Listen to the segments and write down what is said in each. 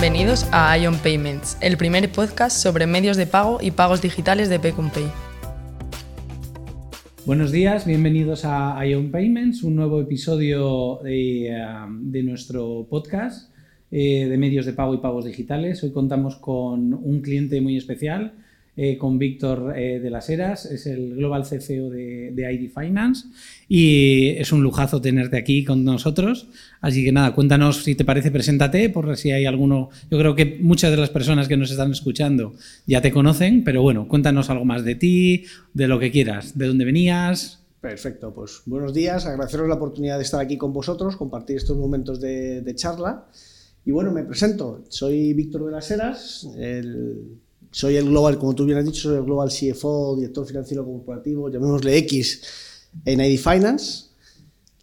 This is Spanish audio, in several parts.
Bienvenidos a Ion Payments, el primer podcast sobre medios de pago y pagos digitales de Pay. Buenos días, bienvenidos a Ion Payments, un nuevo episodio de, eh, nuestro podcast eh, de medios de pago y pagos digitales. Hoy contamos con un cliente muy especial, eh, con Víctor de las Heras, es el Global CFO de, de, ID Finance y es un lujazo tenerte aquí con nosotros. Así que nada, cuéntanos si te parece, preséntate, por si hay alguno. Yo creo que muchas de las personas que nos están escuchando ya te conocen, pero bueno, cuéntanos algo más de ti, de lo que quieras, de dónde venías. Perfecto, pues buenos días, agradeceros la oportunidad de estar aquí con vosotros, compartir estos momentos de, charla. Y bueno, me presento, soy Víctor de las Heras, soy el Global, como tú bien has dicho, soy el Global CFO, director financiero corporativo, llamémosle X, en ID Finance.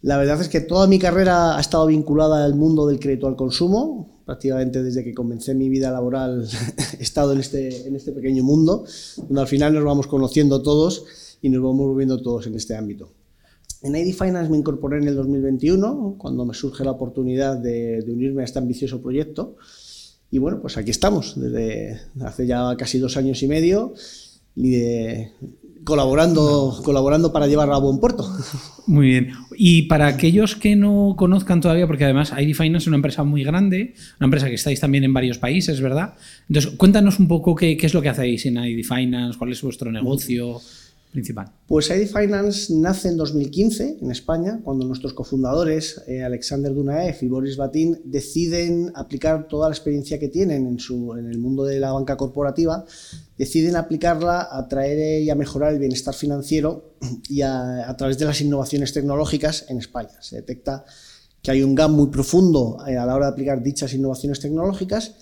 La verdad es que toda mi carrera ha estado vinculada al mundo del crédito al consumo. Prácticamente desde que comencé mi vida laboral he estado en este, en este pequeño mundo, donde al final nos vamos conociendo todos y nos vamos moviendo todos en este ámbito. En ID Finance me incorporé en el 2021, cuando me surge la oportunidad de, de unirme a este ambicioso proyecto. Y bueno, pues aquí estamos, desde hace ya casi dos años y medio, de, colaborando, colaborando para llevarla a buen puerto. Muy bien. Y para aquellos que no conozcan todavía, porque además ID Finance es una empresa muy grande, una empresa que estáis también en varios países, ¿verdad? Entonces, cuéntanos un poco qué, qué es lo que hacéis en ID Finance, cuál es vuestro negocio Pues ID Finance nace en 2015 en España, cuando nuestros cofundadores, eh, Alexander Dunaev y Boris Batin, deciden aplicar toda la experiencia que tienen en, el mundo de la banca corporativa, deciden aplicarla a traer y a mejorar el bienestar financiero y a, través de las innovaciones tecnológicas en España. Se detecta que hay un gap muy profundo eh, a la hora de aplicar dichas innovaciones tecnológicas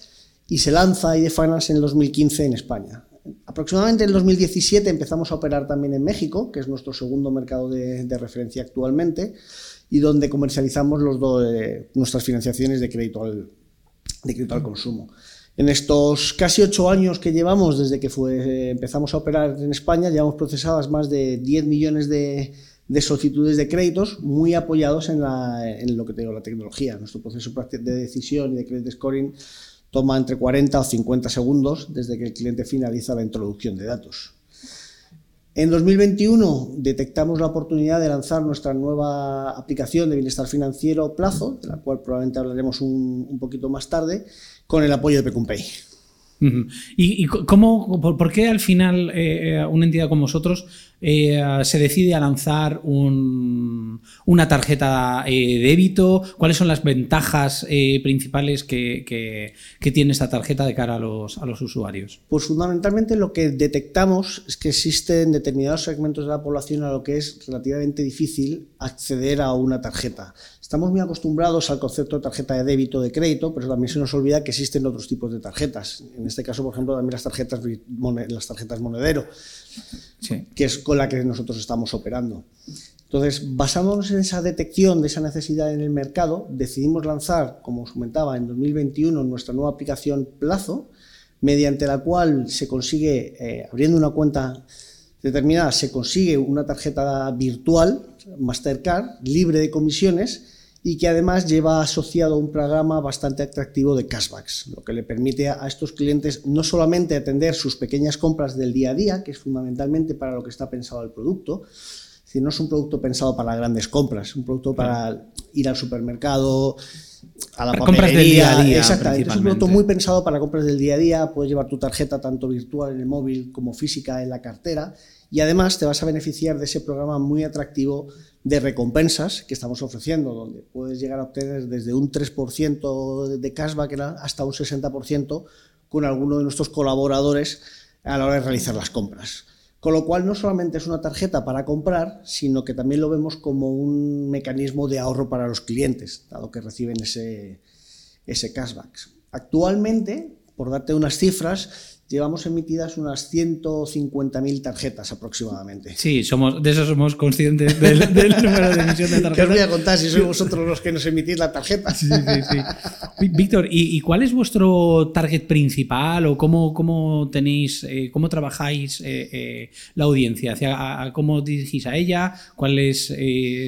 y se lanza ID Finance en el 2015 en España. Aproximadamente en el 2017 empezamos a operar también en México, que es nuestro segundo mercado de, referencia actualmente, y donde comercializamos los eh, nuestras financiaciones de crédito, al, de crédito al consumo. En estos casi ocho años que llevamos desde que fue, empezamos a operar en España, llevamos procesadas más de 10 millones de, solicitudes de créditos, muy apoyados en, en lo que tengo la tecnología. Nuestro proceso de decisión y de credit scoring toma entre 40 o 50 segundos desde que el cliente finaliza la introducción de datos. En 2021 detectamos la oportunidad de lanzar nuestra nueva aplicación de bienestar financiero Plazo, de la cual probablemente hablaremos un, poquito más tarde, con el apoyo de Pecumpay. ¿Y, cómo, por, qué al final eh, eh, una entidad como vosotros eh, se decide a lanzar una tarjeta de débito? ¿Cuáles son las ventajas principales que, tiene esta tarjeta de cara a los, a los usuarios? Pues fundamentalmente lo que detectamos es que existen determinados segmentos de la población a lo que es relativamente difícil acceder a una tarjeta. Estamos muy acostumbrados al concepto de tarjeta de débito, de crédito, pero también se nos olvida que existen otros tipos de tarjetas. En este caso, por ejemplo, también las tarjetas, las tarjetas monedero, que es con la que nosotros estamos operando. Entonces, basándonos en esa detección de esa necesidad en el mercado, decidimos lanzar, como os comentaba, en 2021 nuestra nueva aplicación Plazo, mediante la cual se consigue, eh, abriendo una cuenta determinada, se consigue una tarjeta virtual, Mastercard, libre de comisiones, y que además lleva asociado un programa bastante atractivo de cashbacks, lo que le permite a estos clientes no solamente atender sus pequeñas compras del día a día, que es fundamentalmente para lo que está pensado el producto, sino no es un producto pensado para grandes compras, es un producto para ir al supermercado, a la para compras del día a día. Exactamente, es un producto muy pensado para compras del día a día, puedes llevar tu tarjeta tanto virtual en el móvil como física en la cartera y además te vas a beneficiar de ese programa muy atractivo de recompensas que estamos ofreciendo, donde puedes llegar a obtener desde un 3% de cashback hasta un 60% con alguno de nuestros colaboradores a la hora de realizar las compras. Con lo cual no solamente es una tarjeta para comprar, sino que también lo vemos como un mecanismo de ahorro para los clientes, dado que reciben ese, ese cashback. Actualmente, por darte unas cifras, llevamos emitidas unas 150.000 tarjetas aproximadamente. Sí, somos, de eso somos conscientes del, número de emisión de tarjetas. ¿Qué os voy a contar si sois vosotros los que nos emitís la tarjeta? Sí, sí, sí. Víctor, ¿y, cuál es vuestro target principal o cómo, cómo tenéis, eh, cómo trabajáis eh, eh, la audiencia? ¿Cómo dirigís a ella? ¿Cuál es,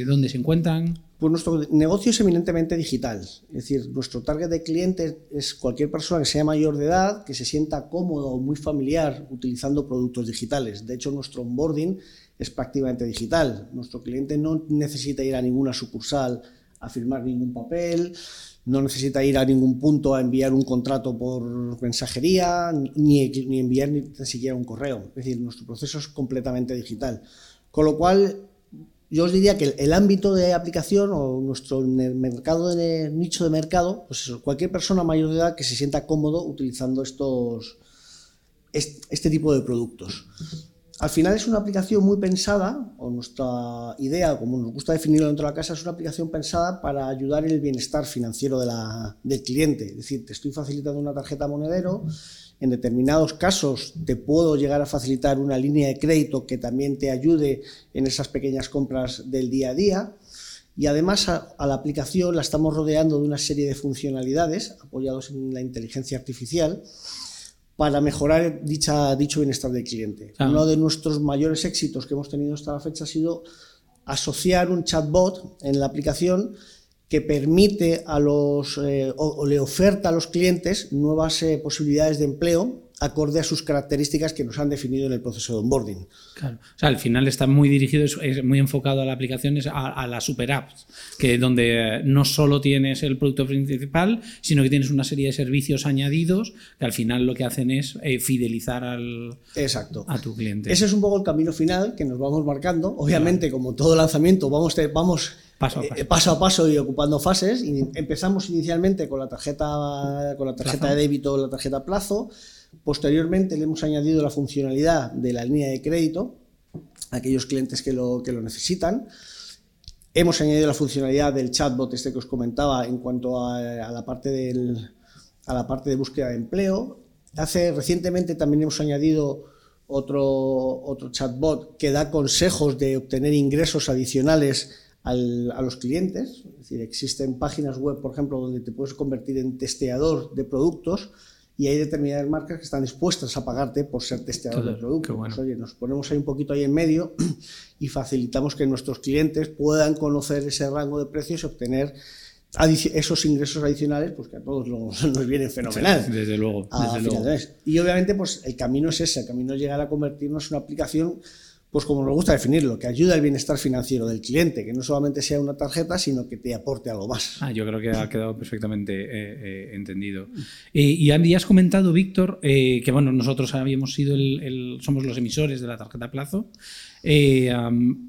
¿Dónde se encuentran? Pues nuestro negocio es eminentemente digital, es decir, nuestro target de clientes es cualquier persona que sea mayor de edad, que se sienta cómodo o muy familiar utilizando productos digitales. De hecho, nuestro onboarding es prácticamente digital. Nuestro cliente no necesita ir a ninguna sucursal a firmar ningún papel, no necesita ir a ningún punto a enviar un contrato por mensajería, ni, ni enviar ni siquiera un correo. Es decir, nuestro proceso es completamente digital. Con lo cual, yo os diría que el, ámbito de aplicación o nuestro mercado de nicho de mercado, pues eso, cualquier persona mayor de edad que se sienta cómodo utilizando estos este, tipo de productos. Al final es una aplicación muy pensada, o nuestra idea, como nos gusta definirlo dentro de la casa, es una aplicación pensada para ayudar en el bienestar financiero de la, del cliente. Es decir, te estoy facilitando una tarjeta monedero, en determinados casos te puedo llegar a facilitar una línea de crédito que también te ayude en esas pequeñas compras del día a día. Y además a, la aplicación la estamos rodeando de una serie de funcionalidades apoyados en la inteligencia artificial para mejorar dicha, dicho bienestar del cliente. Uno de nuestros mayores éxitos que hemos tenido hasta la fecha ha sido asociar un chatbot en la aplicación que permite a los, eh, o, le oferta a los clientes nuevas eh, posibilidades de empleo acorde a sus características que nos han definido en el proceso de onboarding. Claro. O sea, al final está muy dirigido, es, muy enfocado a la aplicación, a, a las super apps, que donde no solo tienes el producto principal, sino que tienes una serie de servicios añadidos que al final lo que hacen es eh, fidelizar al, Exacto. a tu cliente. Ese es un poco el camino final que nos vamos marcando. Obviamente, como todo lanzamiento, vamos, vamos paso a eh, paso. a paso. y ocupando fases. Y empezamos inicialmente con la tarjeta, con la tarjeta de débito, la tarjeta plazo. Posteriormente le hemos añadido la funcionalidad de la línea de crédito a aquellos clientes que lo, que lo necesitan. Hemos añadido la funcionalidad del chatbot este que os comentaba en cuanto a, la, parte del, a la parte de búsqueda de empleo. Hace recientemente también hemos añadido otro, otro chatbot que da consejos de obtener ingresos adicionales a los clientes. Es decir, existen páginas web, por ejemplo, donde te puedes convertir en testeador de productos y hay determinadas marcas que están dispuestas a pagarte por ser testeador de productos. Pues, oye, nos ponemos ahí un poquito ahí en medio y facilitamos que nuestros clientes puedan conocer ese rango de precios y obtener esos ingresos adicionales, pues que a todos nos, vienen fenomenal. desde luego. Y obviamente, pues el camino es ese, el camino es llegar a convertirnos en una aplicación pues como nos gusta definirlo, que ayuda al bienestar financiero del cliente, que no solamente sea una tarjeta, sino que te aporte algo más. Ah, yo creo que ha quedado perfectamente eh, eh, entendido. y Andy, has comentado, Víctor, eh, que bueno, nosotros habíamos sido el, somos los emisores de la tarjeta plazo. Eh,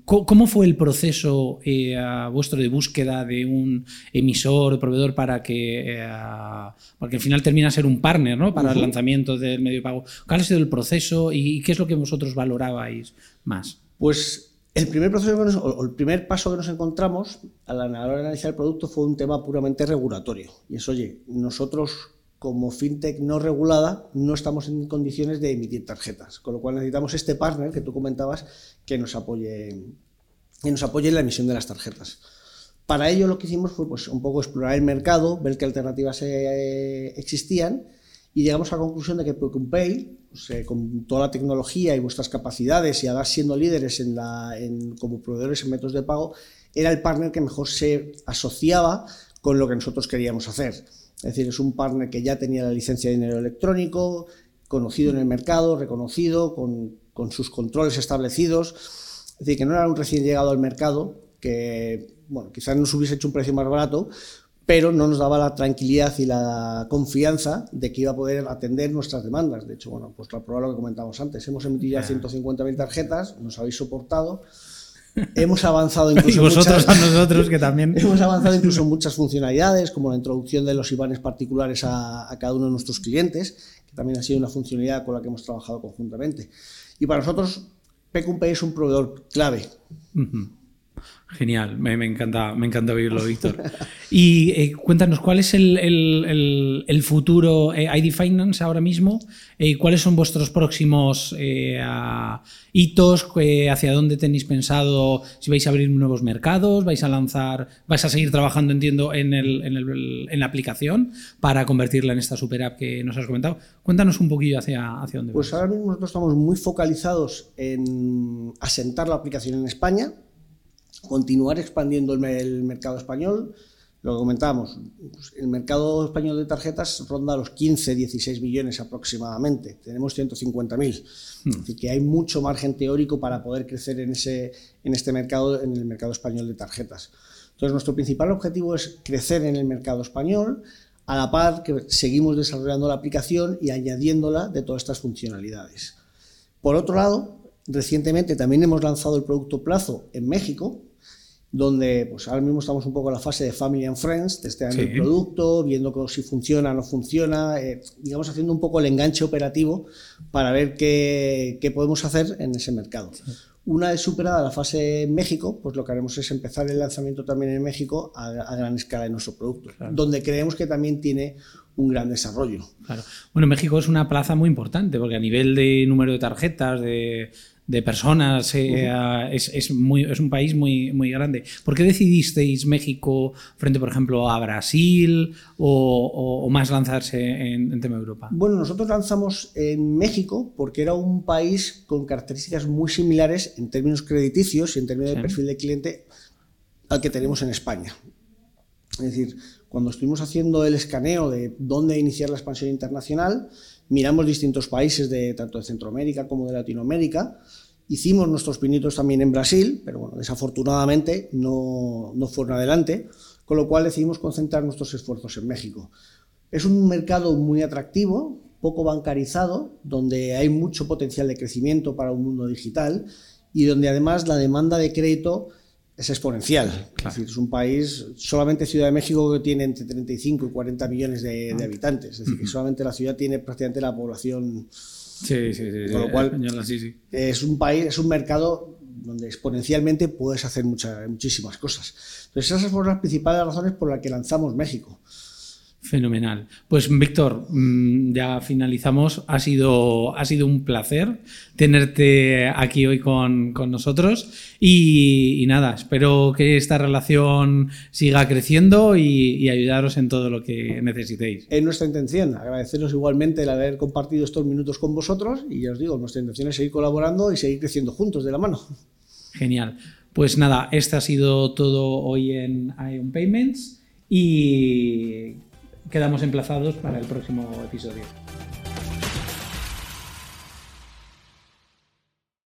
¿Cómo fue el proceso eh, vuestro de búsqueda de un emisor o proveedor para que, eh, porque al final termina a ser un partner ¿no? para el lanzamiento del medio de pago? ¿Cuál ha sido el proceso y, qué es lo que vosotros valorabais Pues el primer, proceso o el primer paso que nos encontramos a la hora de analizar el producto fue un tema puramente regulatorio. Y es, oye, nosotros como fintech no regulada, no estamos en condiciones de emitir tarjetas. Con lo cual necesitamos este partner que tú comentabas que nos apoye, que nos apoye en la emisión de las tarjetas. Para ello lo que hicimos fue pues, un poco explorar el mercado, ver qué alternativas eh, existían y llegamos a la conclusión de que Pay, pues, eh, con toda la tecnología y vuestras capacidades y además siendo líderes como proveedores en métodos de pago, era el partner que mejor se asociaba con lo que nosotros queríamos hacer. Es decir, es un partner que ya tenía la licencia de dinero electrónico, conocido en el mercado, reconocido, con, sus controles establecidos. Es decir, que no era un recién llegado al mercado, que bueno, quizás nos hubiese hecho un precio más barato, pero no nos daba la tranquilidad y la confianza de que iba a poder atender nuestras demandas. De hecho, bueno, pues la prueba lo que comentamos antes, hemos emitido ya 150.000 tarjetas, nos habéis soportado, Hemos avanzado incluso vosotros a nosotros que también. Hemos avanzado incluso en muchas funcionalidades, como la introducción de los IBANes particulares a, cada uno de nuestros clientes, que también ha sido una funcionalidad con la que hemos trabajado conjuntamente. Y para nosotros, Pay es un proveedor clave. Genial, me, encanta, me encanta oírlo, Víctor. Y eh, cuéntanos, ¿cuál es el, futuro eh, ID Finance ahora mismo? Eh, ¿Cuáles son vuestros próximos hitos? ¿Hacia dónde tenéis pensado? Si vais a abrir nuevos mercados, vais a lanzar, vais a seguir trabajando, entiendo, en, en la aplicación para convertirla en esta super app que nos has comentado. Cuéntanos un poquillo hacia, hacia dónde Pues ahora mismo nosotros estamos muy focalizados en asentar la aplicación en España continuar expandiendo el, mercado español. Lo que comentábamos, pues, el mercado español de tarjetas ronda los 15, 16 millones aproximadamente. Tenemos 150.000. Hmm. Es decir, que hay mucho margen teórico para poder crecer en, ese, en este mercado, en el mercado español de tarjetas. Entonces, nuestro principal objetivo es crecer en el mercado español, a la par que seguimos desarrollando la aplicación y añadiéndola de todas estas funcionalidades. Por otro lado, recientemente también hemos lanzado el producto Plazo en México, donde pues ahora mismo estamos un poco en la fase de Family and Friends, testeando el producto, viendo si funciona o no funciona, eh, digamos haciendo un poco el enganche operativo para ver qué, qué podemos hacer en ese mercado. Una vez superada la fase en México, pues lo que haremos es empezar el lanzamiento también en México a, gran escala de nuestro producto, donde creemos que también tiene un gran desarrollo. Claro. Bueno, México es una plaza muy importante porque a nivel de número de tarjetas, de, de personas, eh, es, muy, es un país muy, muy grande. ¿Por qué decidisteis México frente, por ejemplo, a Brasil o, más lanzarse en, tema Europa? Bueno, nosotros lanzamos en México porque era un país con características muy similares en términos crediticios y en términos de perfil de cliente al que tenemos en España. Es decir, cuando estuvimos haciendo el escaneo de dónde iniciar la expansión internacional, miramos distintos países de tanto de Centroamérica como de Latinoamérica. Hicimos nuestros pinitos también en Brasil, pero bueno, desafortunadamente no, no fueron adelante, con lo cual decidimos concentrar nuestros esfuerzos en México. Es un mercado muy atractivo, poco bancarizado, donde hay mucho potencial de crecimiento para un mundo digital y donde además la demanda de crédito es exponencial. Es decir, es un país, solamente Ciudad de México que tiene entre 35 y 40 millones de, ah. habitantes. Es decir, que solamente la ciudad tiene prácticamente la población. Sí, sí, sí. Con lo cual, es un país, es un mercado donde exponencialmente puedes hacer muchas, muchísimas cosas. Entonces, esas fueron las principales razones por las que lanzamos México. Fenomenal. Pues Víctor, mm, ya finalizamos. Ha sido, ha sido un placer tenerte aquí hoy con, nosotros y, nada, espero que esta relación siga creciendo y, ayudaros en todo lo que necesitéis. Es nuestra intención, agradeceros igualmente el haber compartido estos minutos con vosotros y ya os digo, nuestra intención es seguir colaborando y seguir creciendo juntos de la mano. Genial. Pues nada, este ha sido todo hoy en Ion Payments y quedamos emplazados para el próximo episodio.